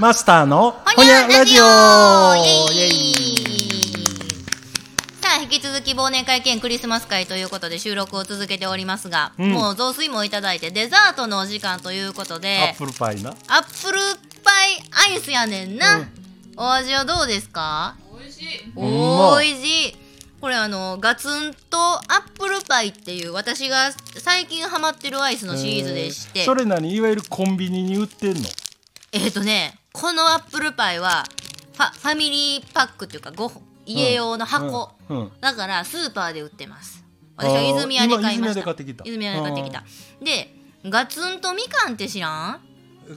マスターのほにゃラジオ。さあ引き続き忘年会兼クリスマス会ということで収録を続けておりますが、うん。もう雑炊もいただいてデザートのお時間ということでアップルパイな。アップルパイアイスやねんな、うん。お味はどうですか？美味しい。おいしい。これあのガツンとアップルパイっていう私が最近ハマってるアイスのシリーズでして、えーそれ何？いわゆるコンビニに売ってんの？えっ、とねこのアップルパイはファファミリーパックっていうかご家用の箱、うんうん。だからスーパーで売ってます。私は泉屋で買いました。今泉屋で買ってきた。泉屋で買ってきた。でガツンとみかんって知らん？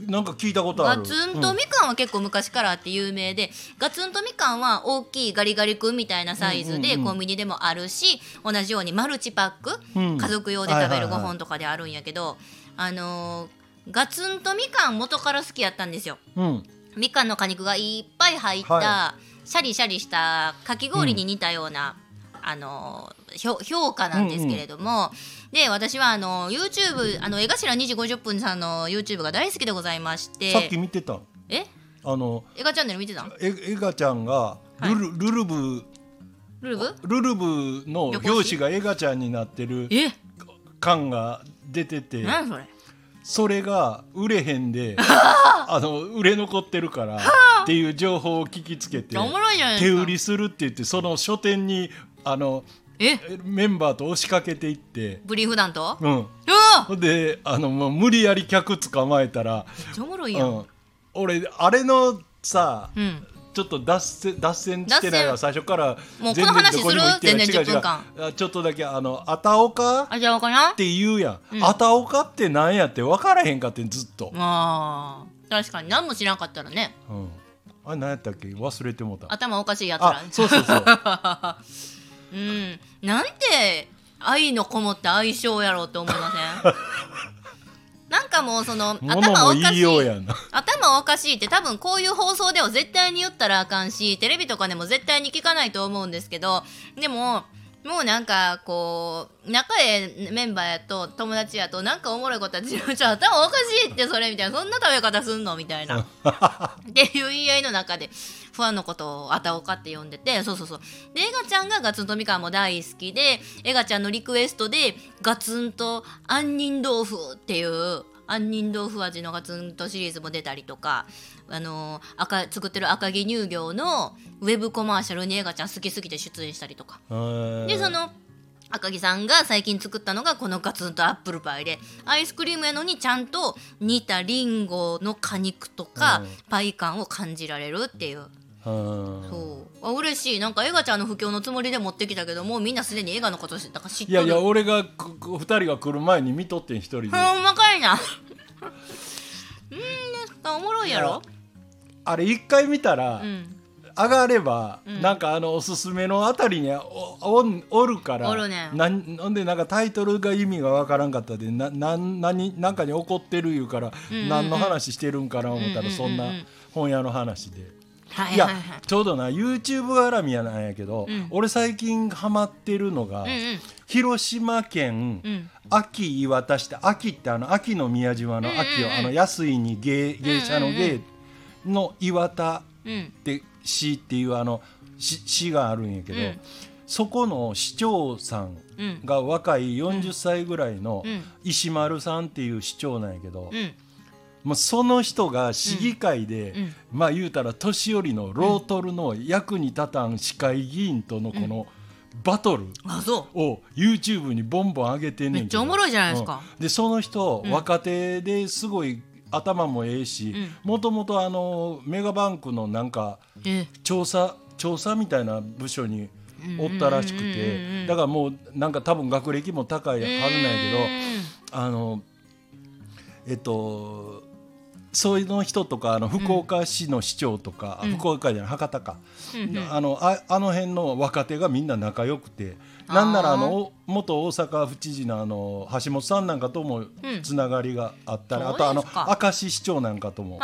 なんか聞いたことある。ガツンとみかんは結構昔からあって有名で、ガツンとみかんは大きいガリガリ君みたいなサイズでうんうんうん。コンビニでもあるし、同じようにマルチパック、うん。家族用で食べる5はいはいはい。本とかであるんやけど、あのーガツンとみかん元から好きやったんですよ。うん。みかんの果肉がいっぱい入った、はシャリシャリしたかき氷に似たような、あのー評評価なんですけれども、で私はあの YouTube あの江頭2時50分さんの YouTube が大好きでございまして。さっき見てた。え？あの映画チャンネル見てたん？えエガちゃんがルル,、ルルブ。ルルブ？ルルブの表紙がエガちゃんになってるえ？感が出てて。何それ？それが売れへんで あの売れ残ってるからっていう情報を聞きつけて手売りするって言ってその書店にあのえ？メンバーと押しかけていって、ブリーフ団と？うん、うであのもう無理やり客捕まえたら、おもろいうん、俺あれのさうん、ちょっと脱線脱線してないわ脱最初からもうこの話する？全然10分間ちょっとだけあのあたおか？っあじゃあかなて言うやん、うん。あたおかってなんやって分からへんかってんずっと、まあ確かに何も知らんかったらね。うん、あれ何やったっけ？忘れてもうた。頭おかしいやつら。あそうそうそう。うん。なんて愛のこもった相性やろうって思いません？なんかもうその物頭おかしい。ようやんな頭おかしいって多分こういう放送では絶対に言ったらあかんしテレビとかでも絶対に聞かないと思うんですけどでももうなんかこう仲ええメンバーやと友達やとなんかおもろいことはちょちょ頭おかしいってそれみたいなそんな食べ方すんのみたいな。っていう言い合いの中でファンのことをあたおかって呼んでてそうそうそう。でエガちゃんがガツンとみかんも大好きでエガちゃんのリクエストでガツンと杏仁豆腐っていう杏仁豆腐味のガツンとシリーズも出たりとかあの赤作ってる赤城乳業のウェブコマーシャルにエガちゃん好きすぎて出演したりとか。でその赤木さんが最近作ったのがこのガツンとアップルパイでアイスクリームやのにちゃんと煮たリンゴの果肉とかうん。パイ感を感じられるっていう。うんそう。あ嬉しい。なんかエガちゃんの不況のつもりで持ってきたけどもうみんなすでにエガのこと知だから知っとる。いやいや俺がくく二人が来る前に見とってん一人で。ほんまかいな うんねおもろいやろ？あれ一回見たら、うん。上がれば、うん。なんかあのおすすめのあたりにおおんおるからおるね。んなんほんでなんかタイトルが意味がわからんかったでななん何なんかに怒ってる言うから、うんうんうん。何の話してるんかな思ったうんうんうんうん。らそんな本屋の話で。はいいやちょうどな YouTube 絡みやなんやけど、うん。俺最近ハマってるのが、うんうん。広島県、うん。秋岩田市って秋ってあの秋の宮島の秋を、うんうん。うんあの安いに芸芸者の芸の岩田うん。って市っていうあの市市があるんやけど、うん。そこの市長さんうん。が若い40歳ぐらいのうん。石丸さんっていう市長なんやけど、うんもうその人が市議会で、うん。まあ言うたら年寄りのロートルの役に立たん市会議員とのこのバトルを YouTube にボンボン上げてんねんめっちゃおもろいじゃないですか。うん。でその人、うん。若手ですごい頭もええしもともとあのメガバンクのなんか調査調査みたいな部署におったらしくうんうんうんうんうん。てだからもうなんか多分学歴も高いはずなんやけどあのえっとそういうの人とかあの福岡市の市長とか、うん。福岡じゃない博多か、うんうん。あのああの辺の若手がみんな仲良くてなんならあのお元大阪府知事のあの橋本さんなんかともうん。つながりがあったり、そうあとあの明石市長なんかとも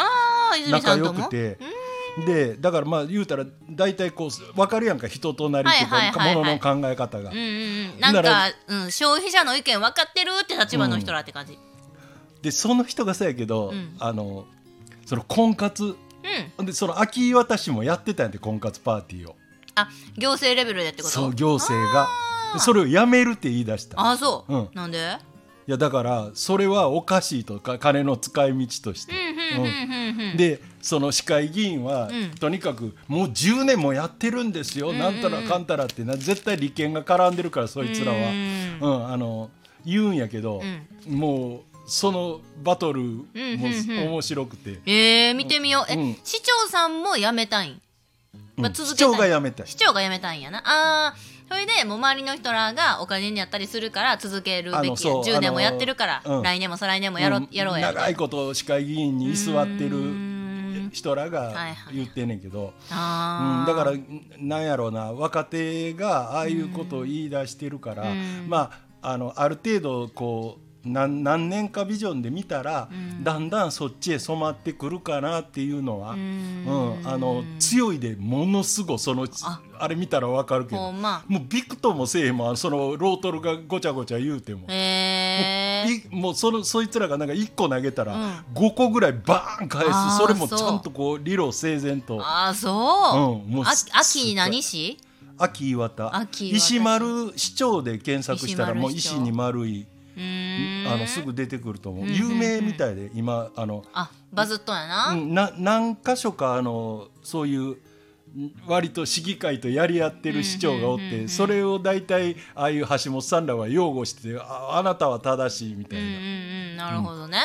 仲良くて。でだからまあ言うたら大体こう分かるやんか人となりっていうはいはいはいはい。かものの考え方が。うん。うんうん。なんなからうん、消費者の意見分かってるって立場の人らって感じ、でその人がそうやけど、うん。あのその婚活。うん。うんでその秋渡しもやってたんやて婚活パーティーを。あ行政レベルでってこと？そう行政が。でそれをやめるって言い出した。あそう、うん。なんで？いやだからそれはおかしいとか金の使い道として。でその市会議員は、うん。とにかくもう10年もやってるんですよ、んうんなんたらかんたらってな絶対利権が絡んでるからそいつらは、ううんんあの言うんやけど、もうそのバトルもうんうん面白くて、えー、見てみよう。え、うん。市長さんも辞めたいん、まあうん。市続けたい。長が辞めたい。市長が辞めたんやな。あーそれでもう周りの人らがお金にやったりするから続けるべきや。あのそう10年もやってるから、うん。来年も再来年もやろ,、うんやろうや。長いこと市会議員に居座ってるん。人らがはいはい。言ってんねんけど、あー。うん、だからなんやろうな。若手がああいうことを言い出してるから、うん。まああのある程度こう何何年かビジョンで見たら、うん。だんだんそっちへ染まってくるかなっていうのは、ううんんあの強いでものすごいそのあ。あれ見たらわかるけどま。もうビクともせえもんそのロートルがごちゃごちゃ言うても。へえいもうそのそいつらがなんか1個投げたらうん。5個ぐらいバーン返す。それもちゃんとこう理路整然と。あーそう、うんもうあす秋に何市？秋岩田。石丸市長で検索したらもう石に丸いあのすぐ出てくると思う。うん。有名みたいで今あのあバズっとんやな、うんな何箇所かあのそういうん割と市議会とやり合ってる市長がおっうんうんうんうんてそれを大体ああいう橋本さんらは擁護してああなたは正しいみたいうんうんな。うんなるほどね、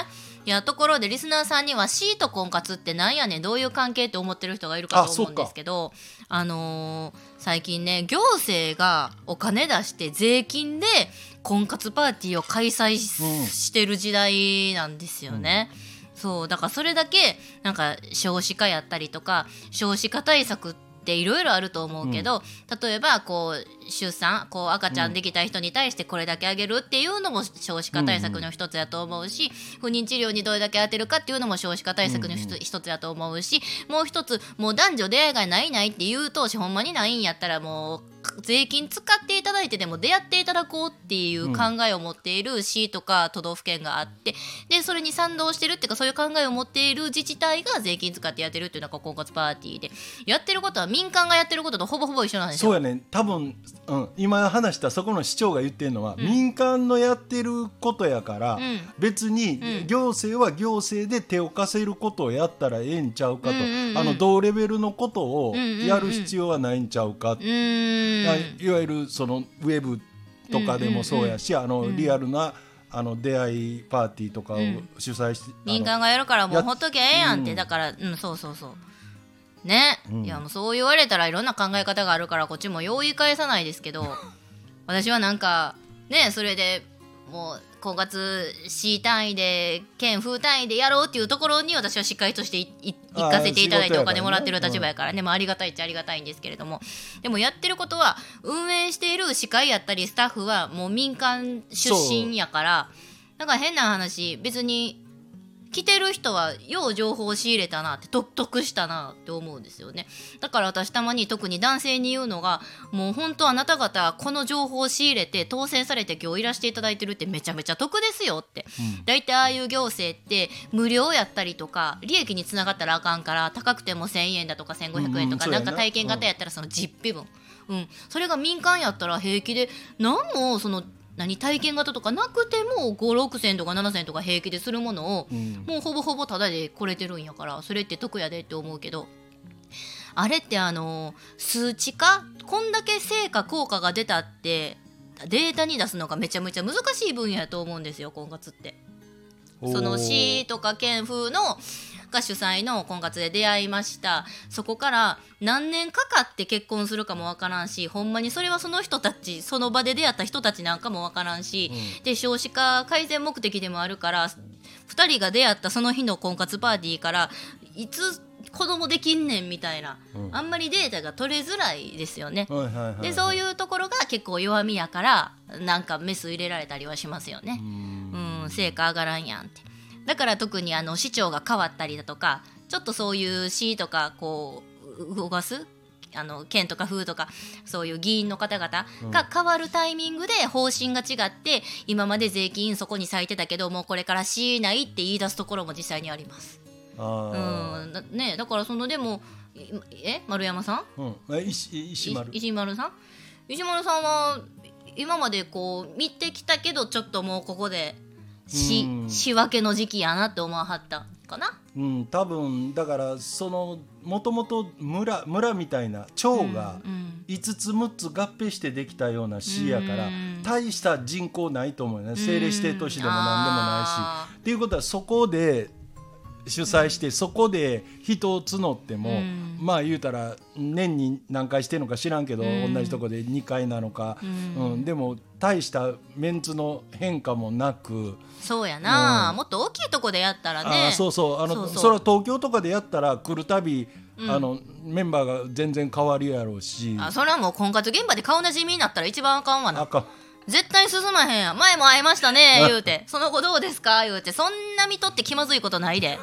いやところでリスナーさんにはシート婚活ってなんやねんどういう関係って思ってる人がいるかと思うんですけどあのー最近ね行政がお金出して税金で婚活パーティーを開催し,、てる時代なんですよね。そうだからそれだけなんか少子化やったりとか少子化対策っていろいろあると思うけど、例えばこう出産こう赤ちゃんできた人に対してこれだけあげるっていうのも少子化対策の一つやと思うし、不妊治療にどれだけ当てるかっていうのも少子化対策の一つやと思うしもう一つもう男女出会いがないないっていう投資ほんまにないんやったらもう税金使っていただいてでも出会っていただこうっていう考えを持っている市とか都道府県があってでそれに賛同してるっていうかそういう考えを持っている自治体が税金使ってやってるっていうのが婚活パーティーで。やってることは民間がやってることとほぼほぼ一緒なんですよ。そうやね多分、うん、今話したそこの市長が言ってるのは、民間のやってることやから、ん。別にうん。行政は行政で手を貸せることをやったらええんちゃうかと、うんうんうん。あの同レベルのことをうんうんうん。やる必要はないんちゃうか、うーん。あいわゆるそのウェブとかでもそうやし、あのリアルなあの出会いパーティーとかを主催して、民間がやるからもうやほっときゃええやんって、うん。だからうんそうそうそう。ね、うん。いやもうそう言われたらいろんな考え方があるからこっちもよう言い返さないですけど 私はなんかねそれでもう婚活市単位で県風単位でやろうっていうところに私はしっかりとして行かせていただいてお金もらってる立場やからね、まあ、ありがたいっちゃありがたいんですけれども。でもやってることは運営している司会やったりスタッフはもう民間出身やからなんか変な話別に来てる人はよう情報を仕入れたなって得得したなって思うんですよね。だから私たまに特に男性に言うのがもう本当あなた方この情報を仕入れて当選されて今日いらしていただいてるってめちゃめちゃ得ですよって、大体ああいう行政って無料やったりとか利益につながったらあかんから高くても1,000円だとか1,500円とか、うんうんなんなか体験型やったらその実費分、うん、それが民間やったら平気で何もその何体験型とかなくても5,6千とか7千とか平気でするものを、うん。もうほぼほぼタダで来れてるんやからそれって得やでって思うけど。あれってあの数値化？こんだけ成果効果が出たってデータに出すのがめちゃめちゃ難しい分野やと思うんですよ婚活って。その市とか県風のが主催の婚活で出会いましたそこから何年かかって結婚するかもわからんしほんまにそれはその人たちその場で出会った人たちなんかもわからんし、で少子化改善目的でもあるから2人が出会ったその日の婚活パーティーからいつ子供できんねんみたいな、うんあんまりデータが取れづらいですよね。はいはいはいはいでそういうところが結構弱みやからなんかメス入れられたりはしますよね。うん、成果上がらんやんって。だから特にあの市長が変わったりだとかちょっとそういう市とかこう動かす？あの県とか府とかそういう議員の方々が変わるタイミングで方針が違って今まで税金そこに割いてたけどもうこれから市ないって言い出すところも実際にあります。あうん。だねだからそのでもいえ？丸山さん？ーうん。え石石丸。い石丸さん？石丸さんは今までこう見てきたけどちょっともうここでしうん。仕分けの時期やなって思わはったかな。うん多分だからそのもともと村村みたいな町がうん5つ6つ合併してできたような市やからうん。大した人口ないと思うよね。政令指定都市でも何でもないし。あっていうことはそこで主催してそこで人を募っても、うん。まあ言うたら年に何回してんのか知らんけど、うん。同じとこで2回なのか、うん。うん。でも大したメンツの変化もなく、そうやな、うん。もっと大きいとこでやったらあねーそうそう。あのそれは東京とかでやったら来るたび、うん。あのメンバーが全然変わるやろうし。あそれはもう婚活現場で顔なじみになったら一番あかんわな。あか絶対進まへんやん。前も会いましたね言うて。その後どうですか？言うて。そんな見とって気まずいことないで。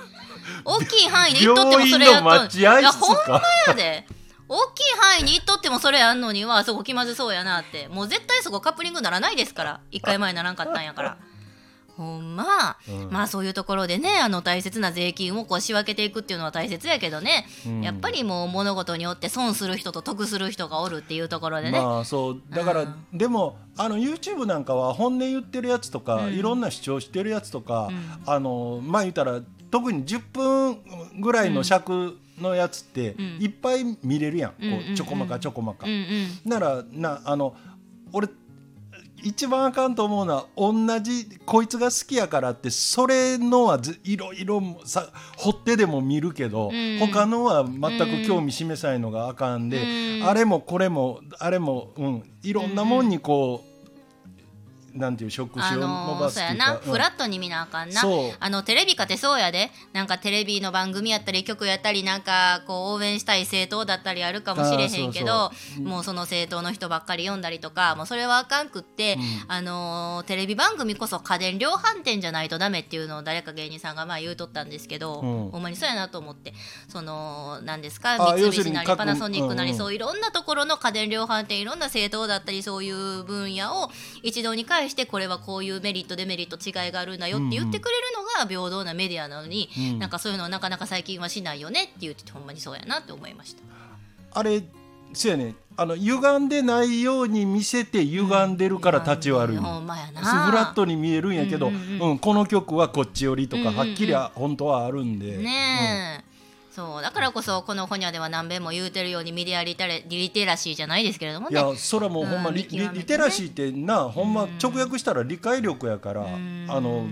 大きい範囲で行っとってもそれやっといやほんまやで。大きい範囲に行っとってもそれやんのにはそこ気まずそうやなって。もう絶対そこカップリングならないですから。一回前ならんかったんやからほんま、うん。まあそういうところでねあの大切な税金をこう仕分けていくっていうのは大切やけどね、うん。やっぱりもう物事によって損する人と得する人がおるっていうところでね、まあそう。だから、うん。でもあの YouTube なんかは本音言ってるやつとか、うん。いろんな主張してるやつとか、うん。あのまあ言ったら特に10分ぐらいの尺のやつって、うん。いっぱい見れるやん、こうちょこまかちょこまか。ならなあの俺一番あかんと思うのは同じこいつが好きやからってそれのはずいろいろさ掘ってでも見るけど、うん。他のは全く興味示さないのがあかんで、うん。あれもこれもあれも、うん、いろんなもんにこう、なんていう職種あを伸のーばすそうやな、っていうか、うん。フラットに見なあかんな。あのテレビかてそうやで。なんかテレビの番組やったり曲やったりなんかこう応援したい政党だったりあるかもしれへんけどもうその政党の人ばっかり読んだりとかもうそれはあかんくって、うんあのーテレビ番組こそ家電量販店じゃないとダメっていうのを誰か芸人さんがまあ言うとったんですけど、うん。ほんまにそうやなと思って。そのなんですか？あ三菱なりパナソニックなり、そういろんなところの家電量販店いろんな政党だったりそういう分野を一堂に会してこれはこういうメリットデメリット違いがあるんだよって言ってくれるのが平等なメディアなのに、うん。なんかそういうのをなかなか最近はしないよねって言っててほんまにそうやなって思いました。あれそうやね。あの歪んでないように見せて歪んでるから立ち悪い、ほんまやな。フラットに見えるんやけど、ううんんうん。うんこの曲はこっち寄りとか、はっきりは本当はあるんで、ねえ、そうだからこそこのホニャでは何べんも言うてるようにメディアリテラリテラシーじゃないですけれどもうんいねやそれはもうほんまリ,リ、うん見極めてね。リテラシーってなほんまうん。直訳したら理解力やから、ん。あの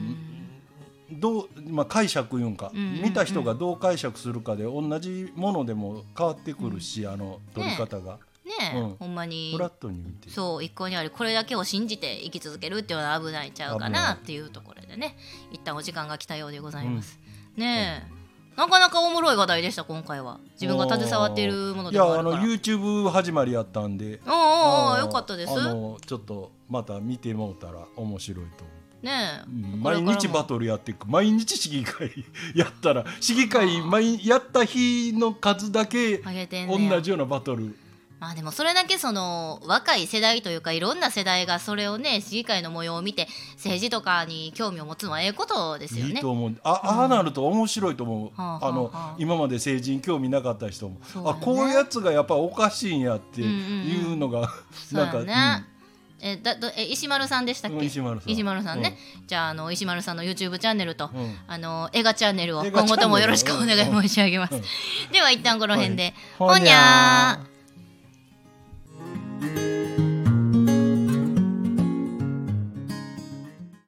どう、まあ、解釈いうんか、うんうんうん。見た人がどう解釈するかで同じものでも変わってくるし、あの取り方が、ねえ、うん。ほんまに。フラットに見て。そう一向にある。これだけを信じて生き続けるっていうのは危ないんちゃうか危なっていうところでね一旦お時間が来たようでございます、ねえなかなかおもろい話題でした今回は。自分が携わっているものいやあのでもあるから。YouTube 始まりやったんで。おうおーよかったです。あのちょっとまた見てもうたら面白いと思う。ねえ、毎日バトルやっていく。毎日市議会 やったら市議会毎やった日の数だけ同じようなバトルまあでもそれだけその若い世代というかいろんな世代がそれをね市議会の模様を見て政治とかに興味を持つのはええことですよね。いいと。思う。あ、ああなると面白いと思う、はあはああのはあ。今まで政治に興味なかった人も、ね。あこういうやつがやっぱおかしいんやっていうのが、そう なんか、やね。えだどえ石丸さんでしたっうんけ石丸さんね、じゃああの石丸さんの YouTube チャンネルと、うん。あの映画チャンネルを今後ともよろしくお願い申し上げます、うん。では一旦この辺で、ほほにゃー Yeah.